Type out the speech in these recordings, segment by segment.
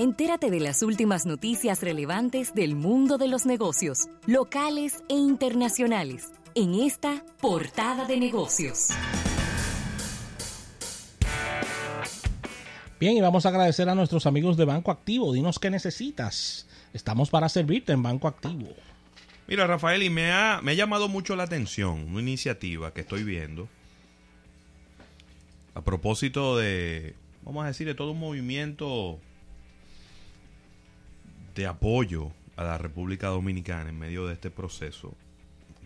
Entérate de las últimas noticias relevantes del mundo de los negocios, locales e internacionales, en esta portada de negocios. Bien, y vamos a agradecer a nuestros amigos de Banco Activo. Dinos qué necesitas. Estamos para servirte en Banco Activo. Mira, Rafael, y me ha, me ha llamado mucho la atención una iniciativa que estoy viendo a propósito de, vamos a decir, de todo un movimiento de apoyo a la República Dominicana en medio de este proceso,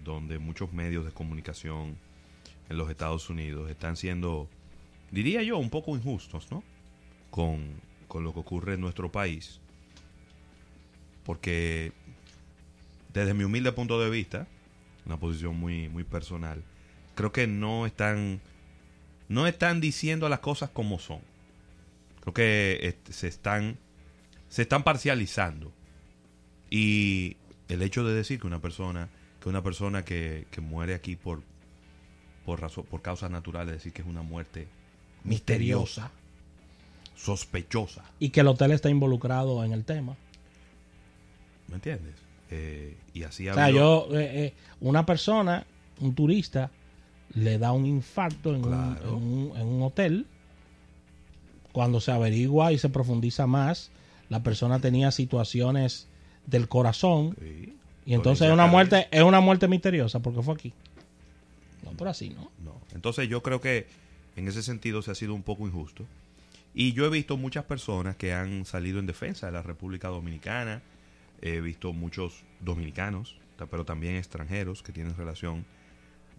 donde muchos medios de comunicación en los Estados Unidos están siendo, diría yo, un poco injustos, ¿no? Con, con lo que ocurre en nuestro país. Porque desde mi humilde punto de vista, una posición muy, muy personal, creo que no están no están diciendo las cosas como son. Creo que este, se están se están parcializando. Y el hecho de decir que una persona que una persona que, que muere aquí por por razón por causas naturales, decir que es una muerte misteriosa, sospechosa. Y que el hotel está involucrado en el tema. ¿Me entiendes? Eh, y así O sea, yo, eh, eh, una persona, un turista, le da un infarto en, un, en un- en un hotel. Cuando se averigua y se profundiza más, la persona tenía situaciones del corazón. Sí. Y entonces es una muerte, es una muerte misteriosa porque fue aquí. No, por así, ¿no? No. Entonces yo creo que en ese sentido se ha sido un poco injusto. Y yo he visto muchas personas que han salido en defensa de la República Dominicana. He visto muchos dominicanos, pero también extranjeros que tienen relación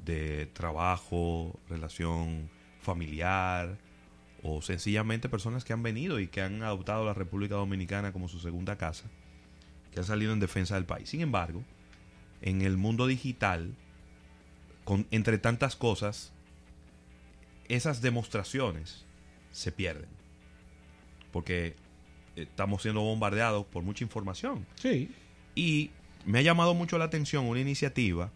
de trabajo, relación familiar, o sencillamente personas que han venido y que han adoptado la República Dominicana como su segunda casa, que han salido en defensa del país. Sin embargo, en el mundo digital, con, entre tantas cosas, esas demostraciones se pierden. Porque estamos siendo bombardeados por mucha información. Sí. Y me ha llamado mucho la atención una iniciativa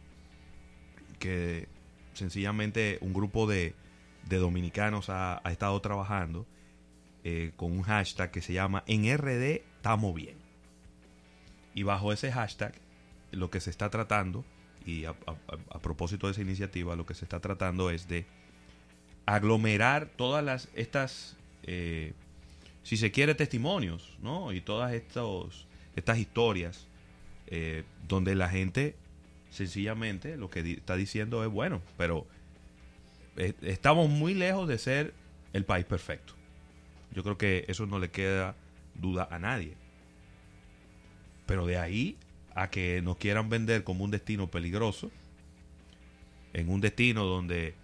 que sencillamente un grupo de, de dominicanos ha, estado trabajando eh, con un hashtag que se llama En RD estamos bien. Y bajo ese hashtag lo que se está tratando, y a, propósito de esa iniciativa, lo que se está tratando es de aglomerar todas las estas, eh, si se quiere, testimonios, ¿no? Y todas estos, estas historias eh, donde la gente sencillamente lo que está diciendo es bueno, pero estamos muy lejos de ser el país perfecto. Yo creo que eso no le queda duda a nadie. Pero de ahí a que nos quieran vender como un destino peligroso, en un destino donde,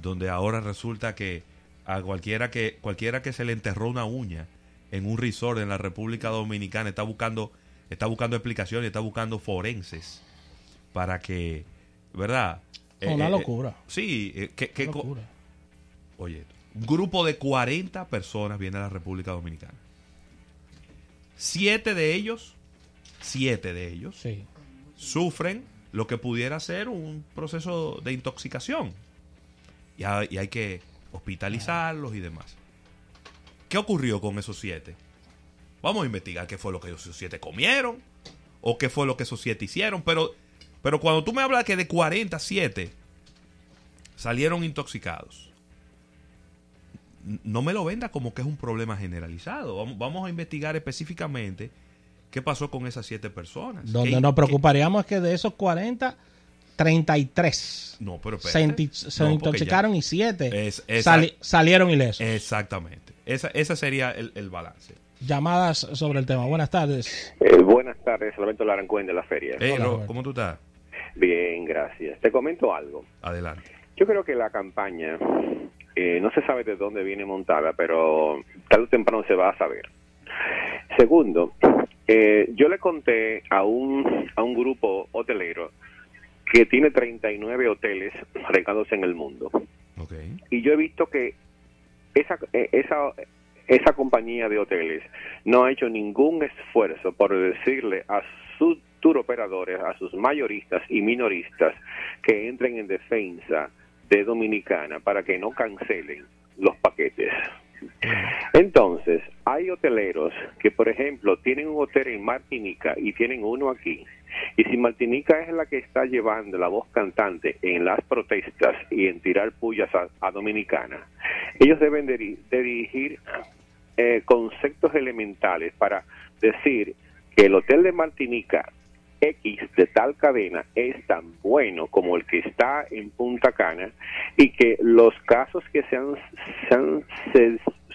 donde ahora resulta que a cualquiera que cualquiera que se le enterró una uña en un resort en la República Dominicana está buscando está buscando explicaciones, está buscando forenses para que, ¿verdad? Eh, Una eh, locura. sí, eh, que, que Una locura. Oye, un grupo de 40 personas viene a la República Dominicana. Siete de ellos, siete de ellos, Sí. sufren lo que pudiera ser un proceso de intoxicación. Y hay, y hay que hospitalizarlos y demás. ¿Qué ocurrió con esos siete? Vamos a investigar qué fue lo que esos siete comieron o qué fue lo que esos siete hicieron. Pero, pero cuando tú me hablas que de 47 salieron intoxicados, no me lo venda como que es un problema generalizado. Vamos, vamos a investigar específicamente qué pasó con esas siete personas. Donde ¿Qué- nos qué- preocuparíamos es que de esos 40, 33 No, pero se, espérate. inti- se No, porque intoxicaron ya- y 7 Es- esa- salieron ilesos. Exactamente. Esa, ese sería el, el balance. Llamadas sobre el tema. Buenas tardes. Eh, buenas tardes, Roberto Larancuén de la feria. Hey, Hola. ¿cómo tú estás? Bien, gracias. Te comento algo. Adelante. Yo creo que la campaña eh, no se sabe de dónde viene montada, pero tarde o temprano se va a saber. Segundo, eh, yo le conté a un, a un grupo hotelero que tiene 39 hoteles regados en el mundo. Y yo he visto que esa, eh, esa, esa compañía de hoteles no ha hecho ningún esfuerzo por decirle a sus tour operadores, a sus mayoristas y minoristas que entren en defensa de Dominicana para que no cancelen los paquetes. Entonces, hay hoteleros que, por ejemplo, tienen un hotel en Martinica y tienen uno aquí. Y si Martinica es la que está llevando la voz cantante en las protestas y en tirar pullas a, Dominicana, ellos deben de, dirigir eh, conceptos elementales para decir que el hotel de Martinica X de tal cadena es tan bueno como el que está en Punta Cana y que los casos que se han,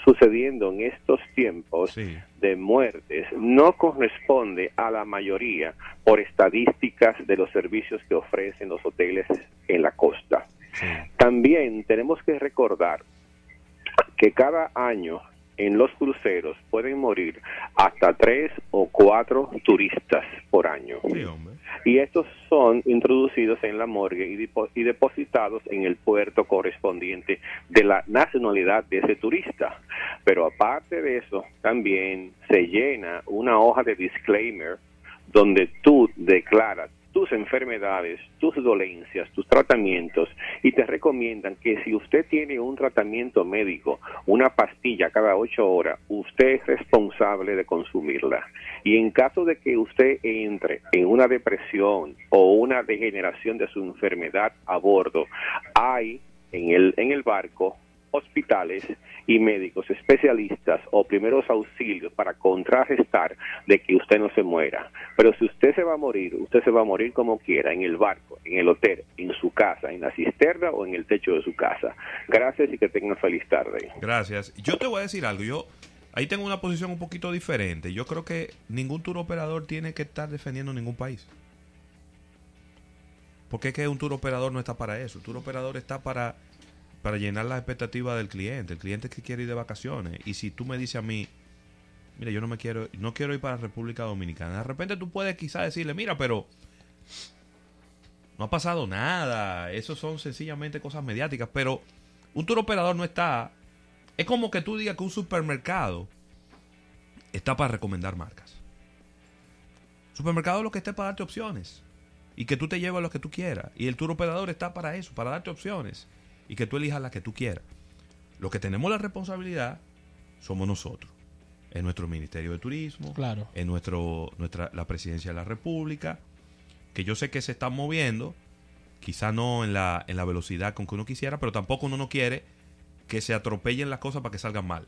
sucediendo en estos tiempos de muertes no corresponde a la mayoría por estadísticas de los servicios que ofrecen los hoteles en la costa. También tenemos que recordar que cada año en los cruceros pueden morir hasta tres o cuatro turistas por año. y estos son introducidos en la morgue y, depositados en el puerto correspondiente de la nacionalidad de ese turista. Pero aparte de eso, también se llena una hoja de disclaimer donde tú declaras tus enfermedades, tus dolencias, tus tratamientos y te recomiendan que si usted tiene un tratamiento médico, una pastilla cada ocho horas, usted es responsable de consumirla. Y en caso de que usted entre en una depresión o una degeneración de su enfermedad a bordo, hay en el, en el barco hospitales y médicos especialistas o primeros auxilios para contrarrestar de que usted no se muera. Pero si usted se va a morir, usted se va a morir como quiera, en el barco, en el hotel, en su casa, en la cisterna o en el techo de su casa. Gracias y que tenga feliz tarde. Gracias. Yo te voy a decir algo. Yo ahí tengo una posición un poquito diferente. Yo creo que ningún tour operador tiene que estar defendiendo ningún país. Porque es que un tour operador no está para eso. Un tour operador está para para llenar las expectativas del cliente. El cliente que quiere ir de vacaciones. Y si tú me dices a mí, mira, yo no me quiero, no quiero ir para República Dominicana. De repente tú puedes quizás decirle, mira, pero no ha pasado nada. Eso son sencillamente cosas mediáticas. Pero un tour operador no está. Es como que tú digas que un supermercado está para recomendar marcas. Supermercado es lo que esté para darte opciones. Y que tú te lleves lo que tú quieras. Y el tour operador está para eso, para darte opciones y que tú elijas la que tú quieras. Lo que tenemos la responsabilidad somos nosotros. En nuestro Ministerio de Turismo, claro. en nuestro, nuestra, la Presidencia de la República, que yo sé que se están moviendo, quizá no en la, en la velocidad con que uno quisiera, pero tampoco uno no quiere que se atropellen las cosas para que salgan mal.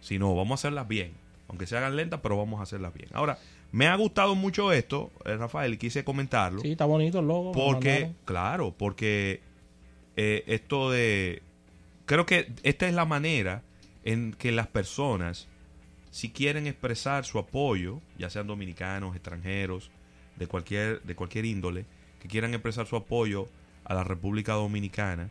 Sino, vamos a hacerlas bien. Aunque se hagan lentas, pero vamos a hacerlas bien. Ahora, me ha gustado mucho esto, eh, Rafael, y quise comentarlo. Sí, está bonito el logo. Porque, claro, porque eh, esto de... Creo que esta es la manera en que las personas, si quieren expresar su apoyo, ya sean dominicanos, extranjeros, de cualquier, de cualquier índole, que quieran expresar su apoyo a la República Dominicana,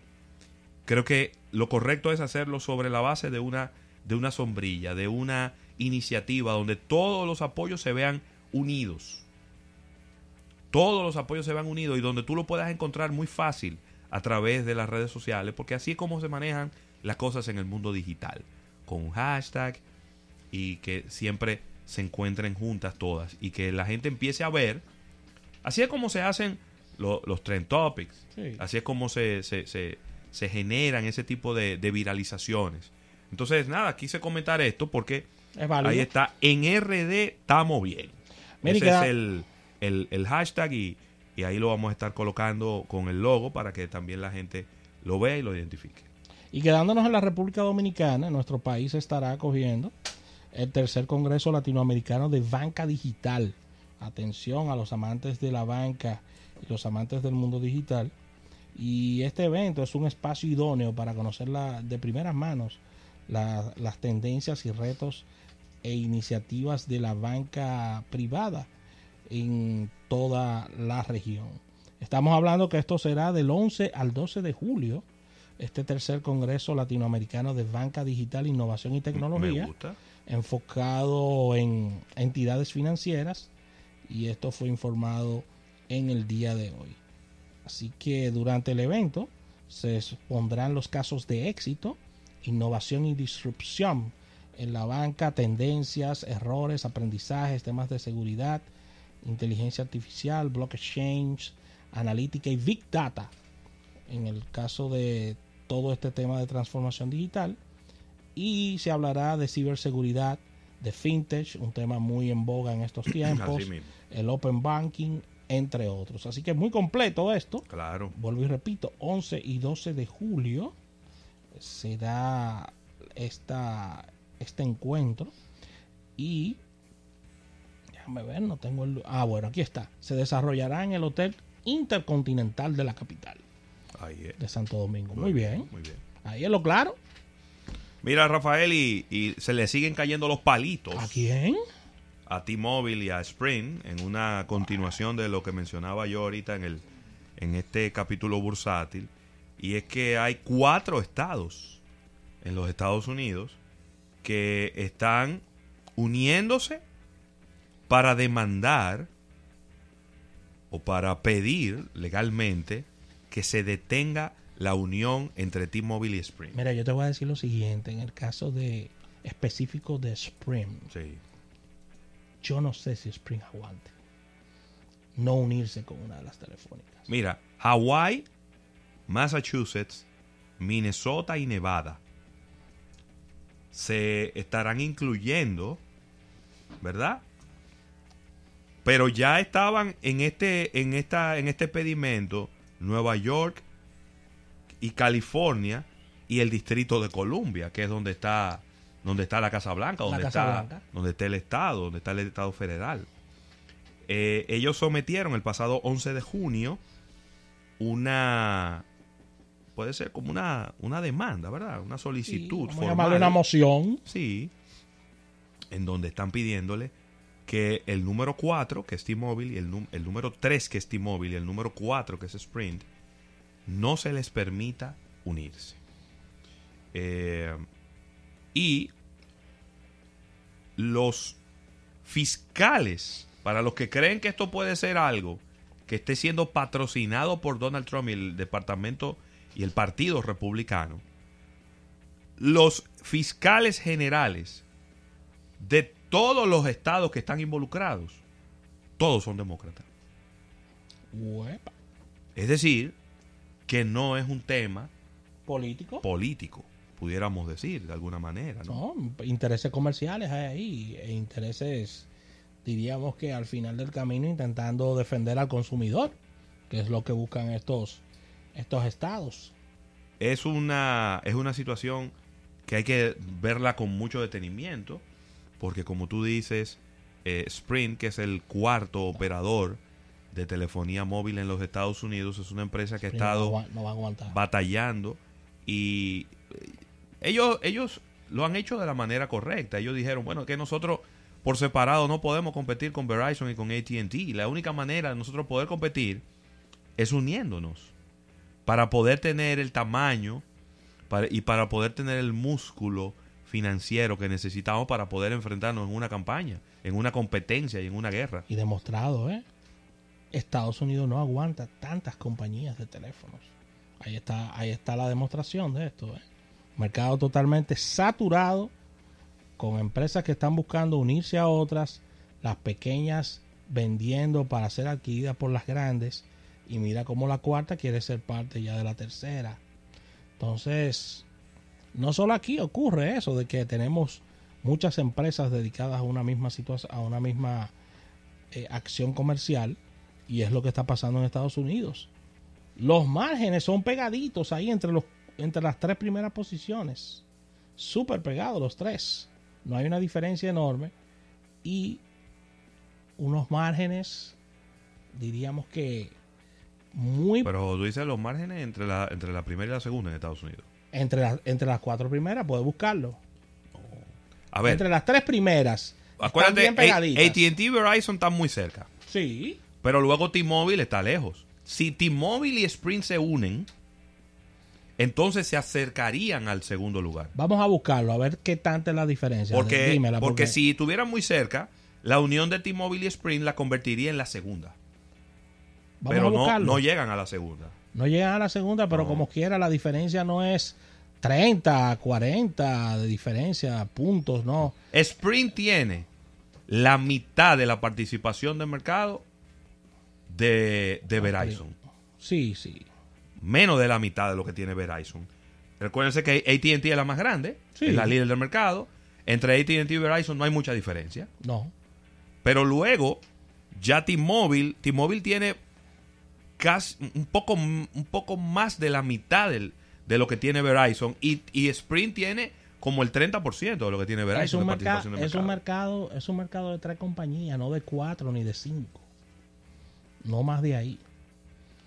creo que lo correcto es hacerlo sobre la base de una, de una sombrilla, de una iniciativa donde todos los apoyos se vean unidos. Todos los apoyos se vean unidos y donde tú lo puedas encontrar muy fácil a través de las redes sociales, porque así es como se manejan las cosas en el mundo digital, con un hashtag y que siempre se encuentren juntas todas y que la gente empiece a ver, así es como se hacen los trend topics, así es como se, se, se, generan ese tipo de, viralizaciones. Entonces, nada, quise comentar esto porque ahí está, en RD estamos bien. Ese es el, el, el hashtag y, y ahí lo vamos a estar colocando con el logo para que también la gente lo vea y lo identifique. Y quedándonos en la República Dominicana, nuestro país estará acogiendo el tercer Congreso Latinoamericano de Banca Digital. Atención a los amantes de la banca y los amantes del mundo digital. Y este evento es un espacio idóneo para conocer de primeras manos las tendencias y retos e iniciativas de la banca privada en toda la región. Estamos hablando que esto será del 11 al 12 de julio, este tercer Congreso Latinoamericano de Banca Digital, Innovación y Tecnología, enfocado en entidades financieras, y esto fue informado en el día de hoy. Así que durante el evento se expondrán los casos de éxito, innovación y disrupción en la banca, tendencias, errores, aprendizajes, temas de seguridad, inteligencia artificial, blockchain, analítica y big data. En el caso de todo este tema de transformación digital. y se hablará de ciberseguridad, de fintech, un tema muy en boga en estos tiempos, el open banking, entre otros. Así que muy completo esto. Claro. Vuelvo y repito, 11 y 12 de julio será esta, este encuentro y déjame ver, no tengo el... Ah, bueno, aquí está. Se desarrollará en el Hotel Intercontinental de la capital Ahí es. de Santo Domingo. Muy bien. Muy bien. Ahí es lo claro. Mira, Rafael, y, y se le siguen cayendo los palitos ¿A quién? a T-Mobile y a Sprint en una continuación de lo que mencionaba yo ahorita en, el, en este capítulo bursátil. Y es que hay cuatro estados en los Estados Unidos que están uniéndose para demandar o para pedir legalmente que se detenga la unión entre T-Mobile y Sprint. Mira, yo te voy a decir lo siguiente. En el caso de específico de Spring, Sí. yo no sé si Spring aguante no unirse con una de las telefónicas. Mira, Hawái, Massachusetts, Minnesota y Nevada se estarán incluyendo, ¿verdad? Pero ya estaban en este, en esta, en este pedimento Nueva York y California y el Distrito de Columbia, que es donde está, donde está la Casa Blanca, La donde Casa está, Blanca. donde está el Estado, donde está el Estado federal. Eh, ellos sometieron el pasado 11 de junio una puede ser como una, una demanda, ¿verdad? Una solicitud Vamos a formal. llamarle una moción. Sí, en donde están pidiéndole que el número 4, que es T-Mobile, y el, número 3, que es T-Mobile, y el número 4, que es Sprint, no se les permita unirse. Eh, y los fiscales, para los que creen que esto puede ser algo que esté siendo patrocinado por Donald Trump y el departamento y el partido republicano, los fiscales generales de todos los estados que están involucrados, todos son demócratas. Uepa. Es decir, que no es un tema Político. político, pudiéramos decir de alguna manera, ¿no? No, intereses comerciales hay ahí e intereses, diríamos que al final del camino intentando defender al consumidor, que es lo que buscan estos, estos estados. Es una, es una situación que hay que verla con mucho detenimiento, porque como tú dices, eh, Sprint, que es el cuarto operador de telefonía móvil en los Estados Unidos, es una empresa que ha estado No va, no va a aguantar. batallando y eh, ellos ellos lo han hecho de la manera correcta. Ellos dijeron, bueno, que nosotros por separado no podemos competir con Verizon y con AT&T. La única manera de nosotros poder competir es uniéndonos para poder tener el tamaño para- y para poder tener el músculo financiero que necesitamos para poder enfrentarnos en una campaña, en una competencia y en una guerra. Y demostrado, ¿eh? Estados Unidos no aguanta tantas compañías de teléfonos. Ahí está, ahí está la demostración de esto, ¿eh? Mercado totalmente saturado con empresas que están buscando unirse a otras, las pequeñas vendiendo para ser adquiridas por las grandes y mira cómo la cuarta quiere ser parte ya de la tercera. Entonces, no solo aquí ocurre eso de que tenemos muchas empresas dedicadas a una misma situación, a una misma eh, acción comercial y es lo que está pasando en Estados Unidos. Los márgenes son pegaditos ahí entre los entre las tres primeras posiciones. Súper pegados los tres. No hay una diferencia enorme y unos márgenes diríamos que muy Pero tú dices los márgenes entre la, entre la primera y la segunda en Estados Unidos. Entre las entre las cuatro primeras, puedes buscarlo. A ver, Entre las tres primeras Acuérdate. AT&T y Verizon están muy cerca. Sí, Pero luego T-Mobile está lejos. Si T-Mobile y Sprint se unen, entonces se acercarían al segundo lugar. vamos a buscarlo a ver qué tanta es la diferencia. Porque, Dímela, porque si estuvieran muy cerca, la unión de T-Mobile y Sprint la convertiría en la segunda. vamos pero a no, no llegan a la segunda. No llegan a la segunda, pero No. como quiera, la diferencia no es 30, 40 de diferencia, puntos, no. Sprint tiene la mitad de la participación de mercado de, de Verizon. Sí, sí. Menos de la mitad de lo que tiene Verizon. Recuérdense que AT&T es la más grande, Sí. es la líder del mercado. Entre AT&T y Verizon no hay mucha diferencia. No. Pero luego, ya T-Mobile, T-Mobile tiene casi un poco, un poco más de la mitad del- de lo que tiene Verizon y, y Sprint tiene como el 30% de lo que tiene Verizon Es un, de participación de es un mercado. mercado, es un mercado de tres compañías, no de cuatro ni de cinco. No más de ahí.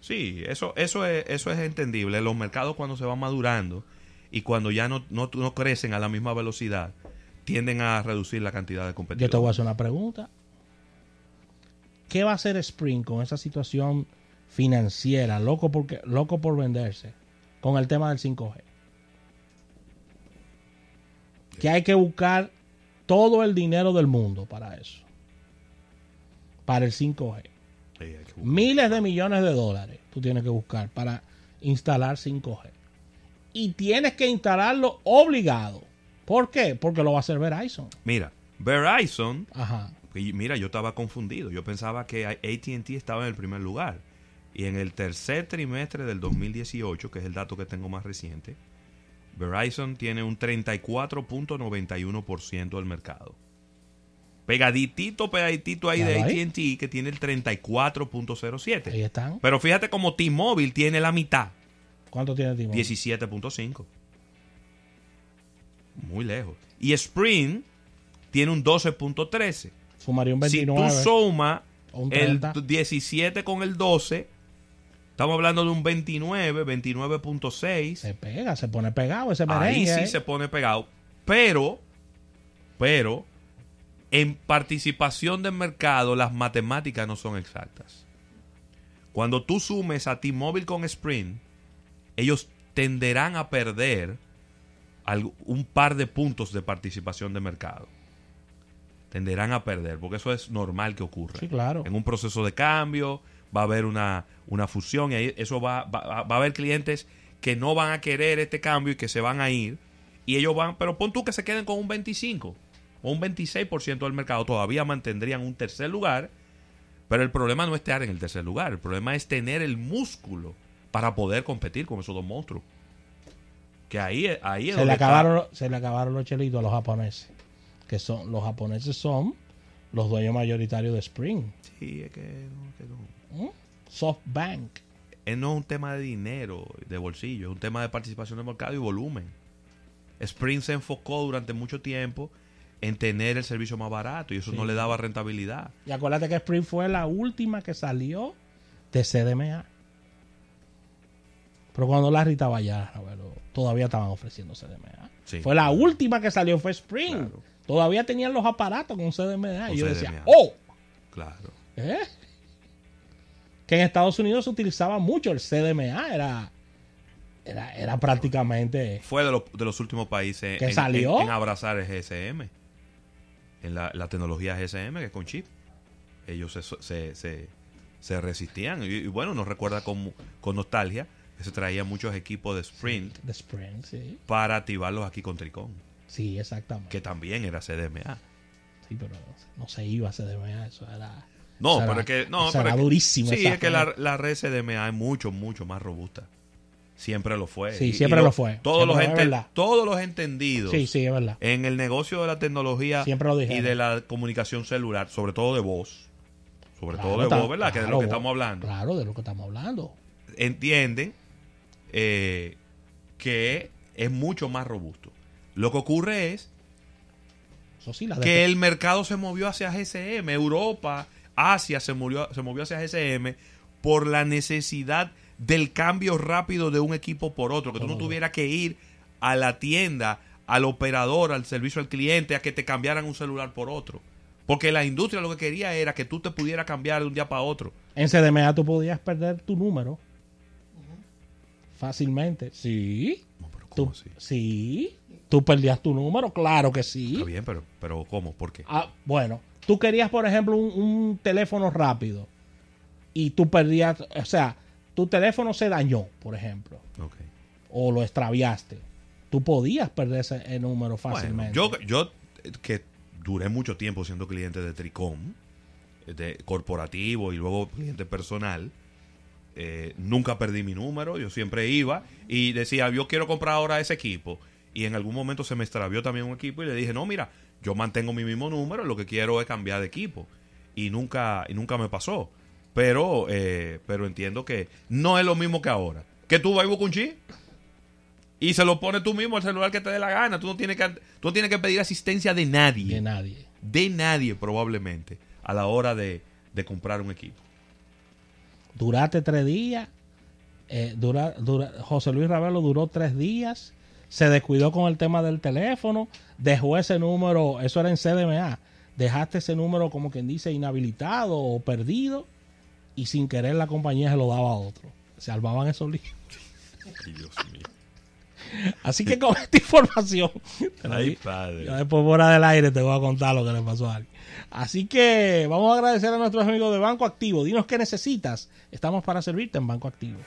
Sí, eso, eso, es, eso es entendible. Los mercados cuando se van madurando y cuando ya no, no, no crecen a la misma velocidad, tienden a reducir la cantidad de Yo competidores. te voy a hacer una pregunta. ¿Qué va a hacer Spring con esa situación financiera, loco, porque, loco por venderse, con el tema del 5G? Que hay que buscar todo el dinero del mundo para eso. Para el 5G. Sí, hay que buscar. Miles de millones de dólares tú tienes que buscar para instalar 5G. Y tienes que instalarlo obligado. ¿Por qué? Porque lo va a hacer Verizon. Mira, Verizon Ajá. Y mira, yo estaba confundido. Yo pensaba que ATT estaba en el primer lugar. Y en el tercer trimestre del 2018, que es el dato que tengo más reciente, Verizon tiene un 34.91% del mercado. Pegaditito, pegaditito ahí de. ATT, que tiene el 34.07. Ahí están. Pero fíjate como T-Mobile tiene la mitad, ¿Cuánto tiene T-Mobile? 17.5. Muy lejos. Y Sprint tiene un 12.13. Fumaría un Si 29. tú sumas el 30. 17 con el 12, estamos hablando de un 29, 29.6. Se pega, se pone pegado ese Ahí merengue. sí ¿eh? se pone pegado. Pero, pero, en participación de mercado, las matemáticas no son exactas. Cuando tú sumes a T-Mobile con Sprint, ellos tenderán a perder un par de puntos de participación de mercado. Tenderán a perder, porque eso es normal que ocurra. Sí, claro. En un proceso de cambio, va a haber una, una fusión y ahí eso va, va, va a haber clientes que no van a querer este cambio y que se van a ir. Y ellos van, pero pon tú que se queden con un 25 o un 26% del mercado, todavía mantendrían un tercer lugar. Pero el problema no es estar en el tercer lugar, el problema es tener el músculo para poder competir con esos dos monstruos. Que ahí, es- ahí es se, donde le está- acabaron, se le acabaron los chelitos a los japoneses. Que son, los japoneses son los dueños mayoritarios de Spring. Sí, es que no, que no. SoftBank. Es no es un tema de dinero, de bolsillo, es un tema de participación de mercado y volumen. Sprint se enfocó durante mucho tiempo en tener el servicio más barato y eso Sí. no le daba rentabilidad. Y acuérdate que Spring fue la última que salió de CDMA. Pero cuando Larry estaba allá, Roberto, todavía estaban ofreciendo CDMA. Sí. Fue la última que salió, fue Spring. Claro. Todavía tenían los aparatos con CDMA. Con y yo CDMA. decía, ¡oh! Claro. ¿Eh? Que en Estados Unidos se utilizaba mucho el CDMA. Era, era, era prácticamente... Fue de, los- de los últimos países ¿Que en, salió? en- en abrazar el GSM. En la, la tecnología GSM, que es con chip. Ellos se, se, se- se resistían. Y, y bueno, nos recuerda con, con nostalgia que se traían muchos equipos de Sprint De Spring, sí. para activarlos aquí con Tricón, Sí, exactamente. que también era CDMA. Sí, pero no se iba a CDMA. Eso era... No, pero es que. No, pero que- durísimo. Sí, es que la, la red CDMA es mucho, mucho más robusta. Siempre lo fue. Sí, Y- siempre y lo fue. Todos, Siempre los, es ente- verdad. todos los entendidos Sí, sí, es verdad. en el negocio de la tecnología Siempre lo y de la comunicación celular, sobre todo de voz. Sobre Claro, todo de voz, ¿verdad? que es de lo claro, que estamos hablando. Claro, de lo que estamos hablando. Entienden eh, que es mucho más robusto. Lo que ocurre es sí, que el mercado se movió hacia GSM, Europa, Asia se movió, se movió hacia GSM por la necesidad del cambio rápido de un equipo por otro, que tú no tuvieras que ir a la tienda, al operador, al servicio al cliente, a que te cambiaran un celular por otro. Porque la industria lo que quería era que tú te pudieras cambiar de un día para otro. En CDMA tú podías perder tu número fácilmente. Sí. No, pero Tú, sí. Tú perdías tu número, claro que sí. Está bien, pero, pero ¿cómo? ¿Por qué? Ah, bueno, tú querías, por ejemplo, un, un teléfono rápido y tú perdías, o sea, tu teléfono se dañó, por ejemplo, Ok. o lo extraviaste. Tú podías perder ese número Bueno, fácilmente. yo, yo eh, que duré mucho tiempo siendo cliente de Tricom, de corporativo y luego cliente personal, eh, nunca perdí mi número, yo siempre iba y decía, yo quiero comprar ahora ese equipo. Y en algún momento se me extravió también un equipo y le dije, no, mira, yo mantengo mi mismo número, lo que quiero es cambiar de equipo. Y nunca, y nunca me pasó. Pero, eh, pero entiendo que no es lo mismo que ahora. Que tú vas a un chi y se lo pones tú mismo al celular que te dé la gana. Tú no tienes que, tú no tienes que pedir asistencia de nadie. De nadie. De nadie, probablemente, a la hora de, de comprar un equipo. Duraste tres días. eh, dura, dura- José Luis Ravelo duró tres días. Se descuidó con el tema del teléfono. Dejó ese número, eso era en CDMA. Dejaste ese número, como quien dice, inhabilitado o perdido. Y sin querer la compañía se lo daba a otro. Se armaban esos líos. Dios mío. Así que con esta información, Ay, padre. después fuera del aire te voy a contar lo que le pasó a alguien. Así que vamos a agradecer a nuestros amigos de Banco Activo. Dinos qué necesitas. Estamos para servirte en Banco Activo.